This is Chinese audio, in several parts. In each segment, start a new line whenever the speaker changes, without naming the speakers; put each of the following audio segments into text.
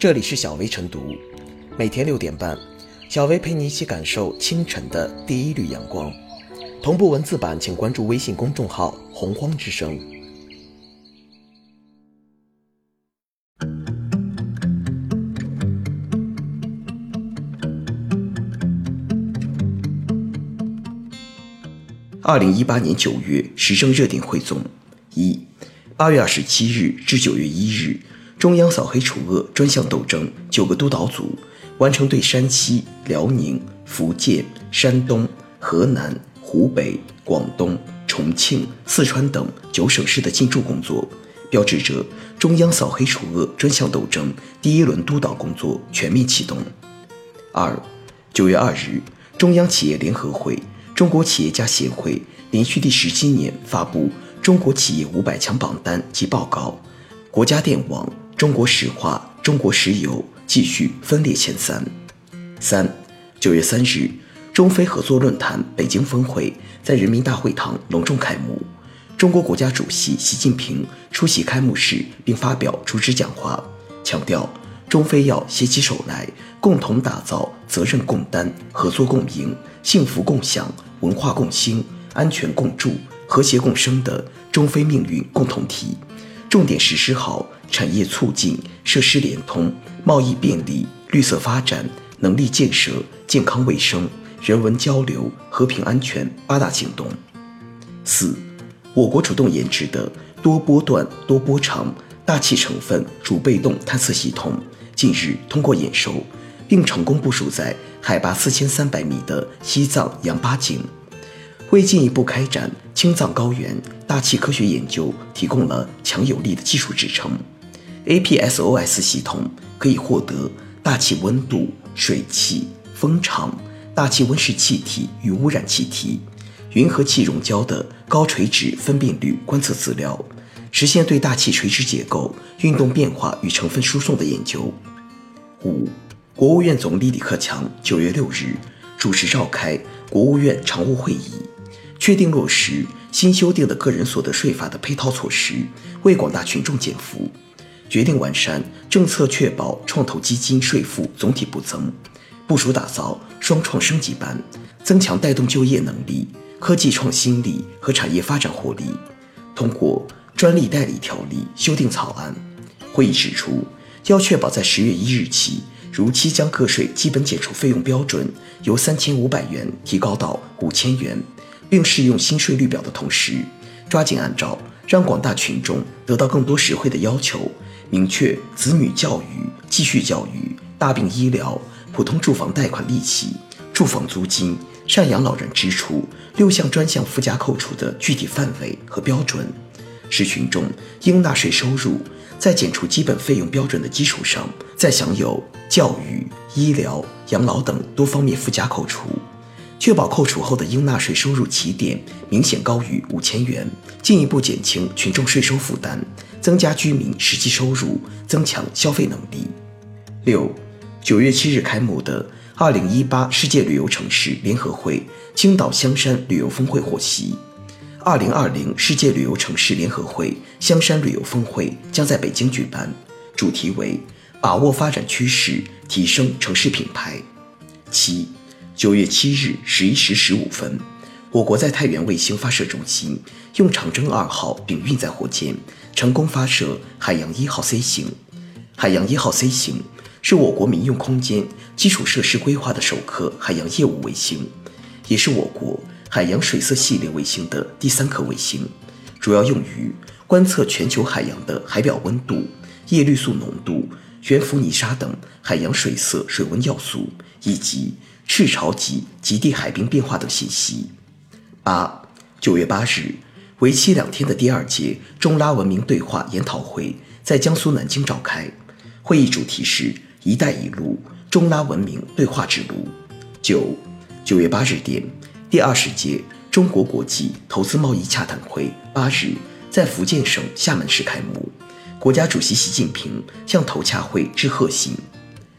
这里是小薇晨读，每天六点半，小薇陪你一起感受清晨的第一缕阳光。同步文字版，请关注微信公众号“洪荒之声”。二零一八年九月时政热点汇总：一、八月二十七日至九月一日，中央扫黑除恶专项斗争九个督导组完成对山西、辽宁、福建、山东、河南、湖北、广东、重庆、四川等九省市的进驻工作，标志着中央扫黑除恶专项斗争第一轮督导工作全面启动。二、九月二日，中央企业联合会。中国企业家协会连续第十七年发布中国企业五百强榜单及报告，国家电网、中国石化、中国石油继续分列前三。三九月三日，中非合作论坛北京峰会在人民大会堂隆重开幕，中国国家主席习近平出席开幕式并发表主旨讲话，强调中非要携起手来，共同打造责任共担、合作共赢、幸福共享。文化共兴、安全共筑、和谐共生的中非命运共同体，重点实施好产业促进、设施联通、贸易便利、绿色发展、能力建设、健康卫生、人文交流、和平安全八大行动。四，我国主动研制的多波段、多波长大气成分主被动探测系统，近日通过验收。并成功部署在海拔四千三百米的西藏羊八井，为进一步开展青藏高原大气科学研究提供了强有力的技术支撑。APSOS 系统可以获得大气温度、水汽、风场、大气温室气体与污染气体、云和气溶胶的高垂直分辨率观测资料，实现对大气垂直结构、运动变化与成分输送的研究。五。国务院总理李克强九月六日主持召开国务院常务会议，确定落实新修订的个人所得税法的配套措施，为广大群众减负。决定完善政策，确保创投基金税负总体不增，部署打造双创升级班，增强带动就业能力、科技创新力和产业发展活力。通过专利代理条例修订草案，会议指出，要确保在十月一日起。如期将个税基本减除费用标准由三千五百元提高到五千元，并适用新税率表的同时，抓紧按照让广大群众得到更多实惠的要求，明确子女教育、继续教育、大病医疗、普通住房贷款利息、住房租金、赡养老人支出六项专项附加扣除的具体范围和标准，使群众应纳税收入。在减除基本费用标准的基础上，再享有教育、医疗、养老等多方面附加扣除，确保扣除后的应纳税收入起点明显高于五千元，进一步减轻群众税收负担，增加居民实际收入，增强消费能力。六，九月七日开幕的二零一八世界旅游城市联合会青岛香山旅游峰会获悉。二零二零世界旅游城市联合会香山旅游峰会将在北京举办，主题为“把握发展趋势，提升城市品牌”。七，九月七日十一时十五分，我国在太原卫星发射中心用长征二号丙运载火箭成功发射海洋一号 C 型。海洋一号 C 型是我国民用空间基础设施规划的首颗海洋业务卫星，也是我国。海洋水色系列卫星的第三颗卫星，主要用于观测全球海洋的海表温度、叶绿素浓度、悬浮泥沙等海洋水色水温要素，以及赤潮及极地海冰变化等信息。八九月八日，为期两天的第二届中拉文明对话研讨会在江苏南京召开，会议主题是“一带一路”中拉文明对话之路。九九月八日电。第二十届中国国际投资贸易洽谈会八日在福建省厦门市开幕，国家主席习近平向投洽会致贺信。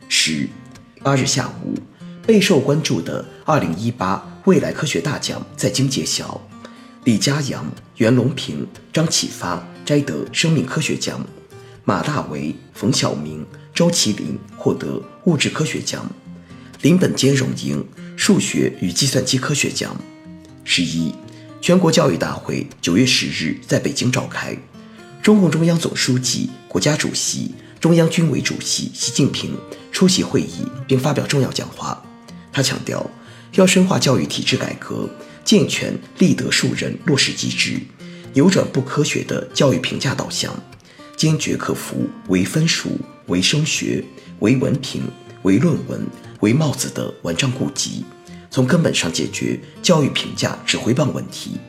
十八日下午，备受关注的二零一八未来科学大奖在京揭晓，李嘉阳、袁隆平、张启发摘得生命科学奖，马大为、冯晓明、周麒麟获得物质科学奖，林本坚荣膺数学与计算机科学奖。十一，全国教育大会九月十日在北京召开，中共中央总书记、国家主席、中央军委主席习近平出席会议并发表重要讲话。他强调，要深化教育体制改革，健全立德树人落实机制，扭转不科学的教育评价导向。坚决克服唯分数、唯升学、唯文凭、唯论文、唯帽子的顽瘴痼疾，从根本上解决教育评价指挥棒问题。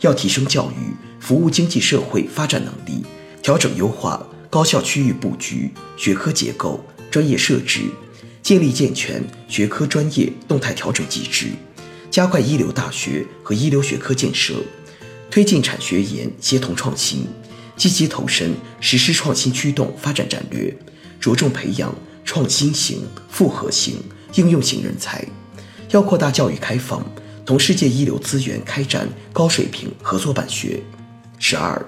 要提升教育服务经济社会发展能力，调整优化高校区域布局、学科结构、专业设置，建立健全学科专业动态调整机制，加快一流大学和一流学科建设，推进产学研协同创新。积极投身实施创新驱动发展战略，着重培养创新型、复合型、应用型人才。要扩大教育开放，同世界一流资源开展高水平合作办学。十二，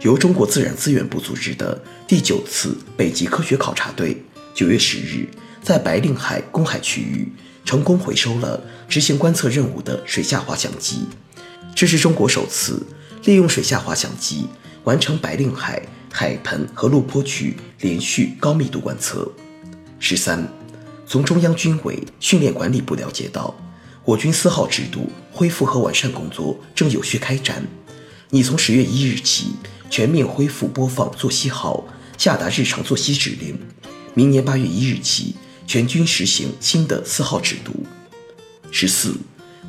由中国自然资源部组织的第九次北极科学考察队，九月十日在白令海公海区域成功回收了执行观测任务的水下滑翔机。这是中国首次利用水下滑翔机。完成白令海海盆和陆坡区连续高密度观测。十三，从中央军委训练管理部了解到，我军四号制度恢复和完善工作正有序开展。你从十月一日起全面恢复播放作息号，下达日常作息指令。明年八月一日起全军实行新的四号制度。十四，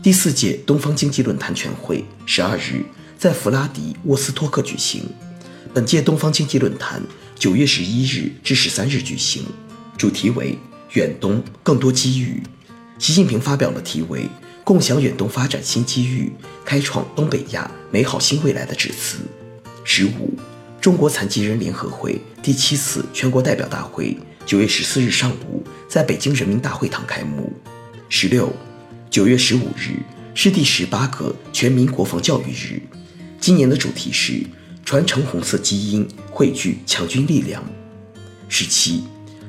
第四届东方经济论坛全会十二日。在弗拉迪沃斯托克举行。本届东方经济论坛九月十一日至十三日举行，主题为“远东更多机遇”。习近平发表了题为“共享远东发展新机遇，开创东北亚美好新未来”的致辞。十五，中国残疾人联合会第七次全国代表大会九月十四日上午在北京人民大会堂开幕。十六，九月十五日是第十八个全民国防教育日。今年的主题是传承红色基因，汇聚强军力量。十七，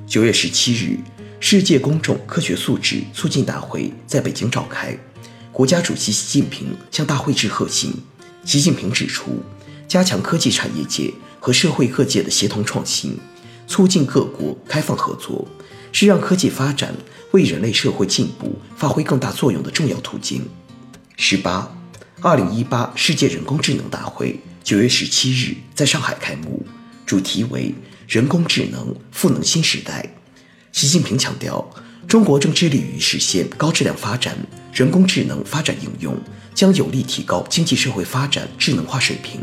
九月十七日，世界公众科学素质促进大会在北京召开，国家主席习近平向大会致贺信。习近平指出，加强科技产业界和社会各界的协同创新，促进各国开放合作，是让科技发展为人类社会进步发挥更大作用的重要途径。十八。二零一八世界人工智能大会九月十七日在上海开幕，主题为“人工智能赋能新时代”。习近平强调，中国正致力于实现高质量发展，人工智能发展应用将有力提高经济社会发展智能化水平，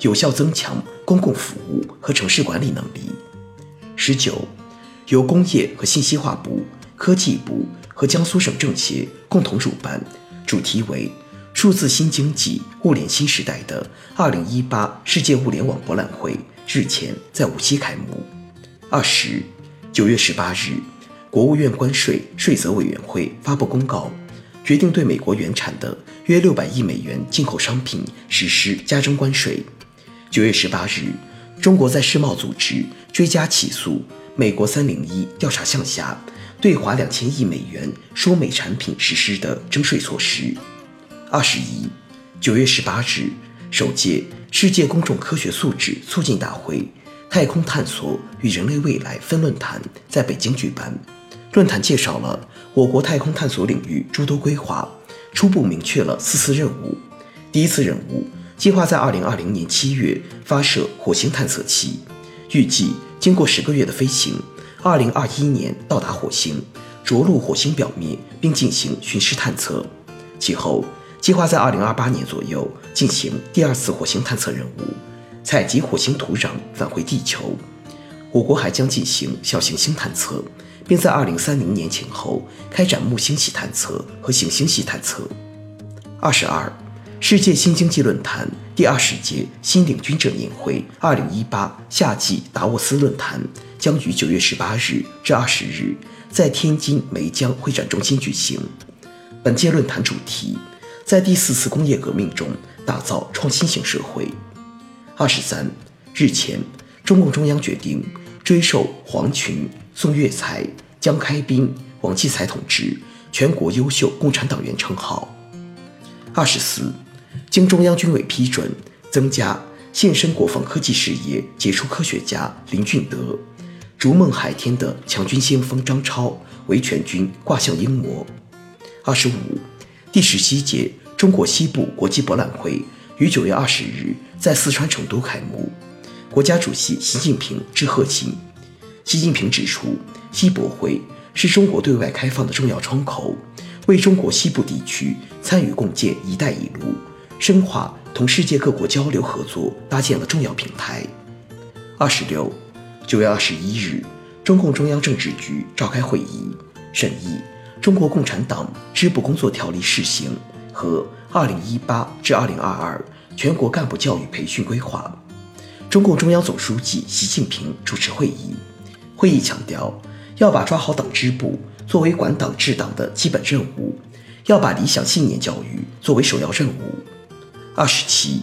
有效增强公共服务和城市管理能力。十九，由工业和信息化部、科技部和江苏省政协共同主办，主题为。数字新经济、物联新时代的二零一八世界物联网博览会日前在无锡开幕。二十九月十八日，国务院关税税则委员会发布公告，决定对美国原产的约六百亿美元进口商品实施加征关税。九月十八日，中国在世贸组织追加起诉美国三零一调查项下对华两千亿美元输美产品实施的征税措施。二十一，九月十八日，首届世界公众科学素质促进大会“太空探索与人类未来”分论坛在北京举办。论坛介绍了我国太空探索领域诸多规划，初步明确了四次任务。第一次任务计划在二零二零年七月发射火星探测器，预计经过十个月的飞行，二零二一年到达火星，着陆火星表面并进行巡视探测。其后。计划在二零二八年左右进行第二次火星探测任务，采集火星土壤返回地球。我国还将进行小行星探测，并在二零三零年前后开展木星系探测和行星系探测。二十二，世界新经济论坛第二十届新领军者年会二零一八夏季达沃斯论坛将于九月十八日至二十日在天津梅江会展中心举行。本届论坛主题。在第四次工业革命中打造创新型社会。二十三日前，中共中央决定追授黄群、宋岳才、江开斌、王继才同志全国优秀共产党员称号。二十四，经中央军委批准，增加献身国防科技事业杰出科学家林俊德、逐梦海天的强军先锋张超为全军挂像英模。二十五，第十七届中国西部国际博览会于九月二十日在四川成都开幕。国家主席习近平致贺信。习近平指出，西博会是中国对外开放的重要窗口，为中国西部地区参与共建“一带一路”、深化同世界各国交流合作搭建了重要平台。二十六，九月二十一日，中共中央政治局召开会议，审议《中国共产党支部工作条例（试行）》和二零一八至二零二二全国干部教育培训规划。中共中央总书记习近平主持会议，会议强调，要把抓好党支部作为管党治党的基本任务，要把理想信念教育作为首要任务。二十七、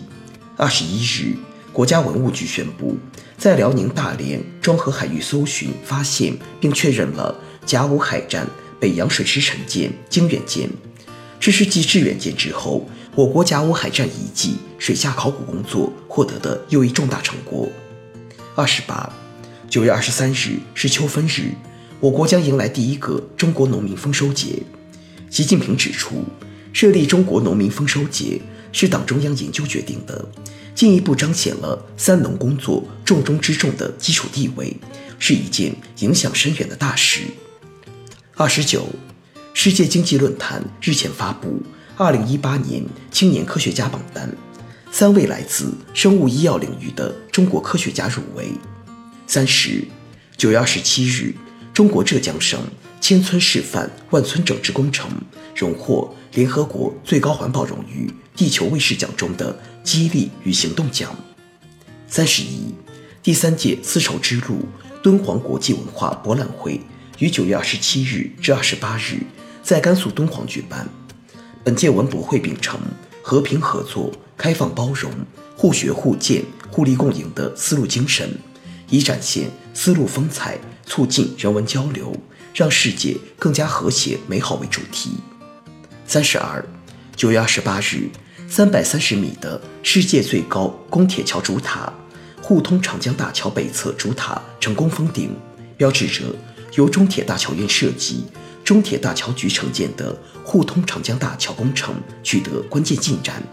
二十一日，国家文物局宣布，在辽宁大连庄河海域搜寻发现并确认了甲午海战北洋水师沉舰“经远舰”，这是继致远舰之后。我国甲午海战遗迹水下考古工作获得的又一重大成果。二十八，九月二十三日是秋分日，我国将迎来第一个中国农民丰收节。习近平指出，设立中国农民丰收节是党中央研究决定的，进一步彰显了“三农”工作重中之重的基础地位，是一件影响深远的大事。二十九，世界经济论坛日前发布。二零一八年青年科学家榜单，三位来自生物医药领域的中国科学家入围。三十，九月二十七日，中国浙江省千村示范万村整治工程荣获联合国最高环保荣誉——地球卫士奖中的激励与行动奖。三十一，第三届丝绸之路敦煌国际文化博览会于九月二十七日至二十八日在甘肃敦煌举办。本届文博会秉承和平合作、开放包容、互学互鉴、互利共赢的丝路精神，以展现丝路风采、促进人文交流、让世界更加和谐美好为主题。三十二，九月二十八日，三百三十米的世界最高公铁桥主塔——沪通长江大桥北侧主塔成功封顶，标志着由中铁大桥院设计。中铁大桥局承建的沪通长江大桥工程取得关键进展。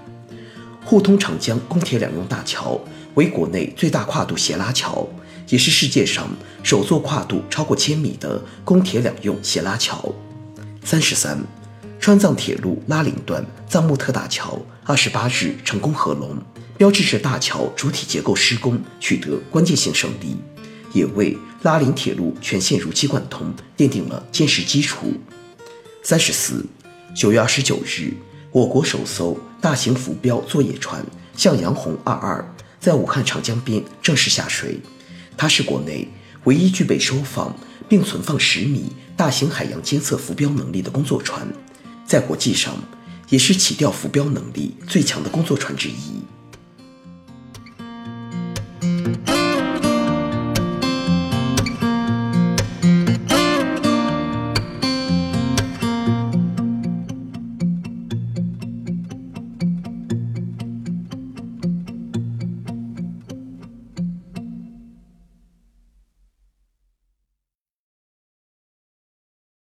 沪通长江公铁两用大桥为国内最大跨度斜拉桥，也是世界上首座跨度超过千米的公铁两用斜拉桥。三十三，川藏铁路拉林段藏木特大桥二十八日成功合龙，标志着大桥主体结构施工取得关键性胜利。也为拉林铁路全线如期贯通奠定了坚实基础。三十四，九月二十九日，我国首艘大型浮标作业船“向阳红二二”在武汉长江边正式下水。它是国内唯一具备收放并存放十米大型海洋监测浮标能力的工作船，在国际上也是起吊浮标能力最强的工作船之一。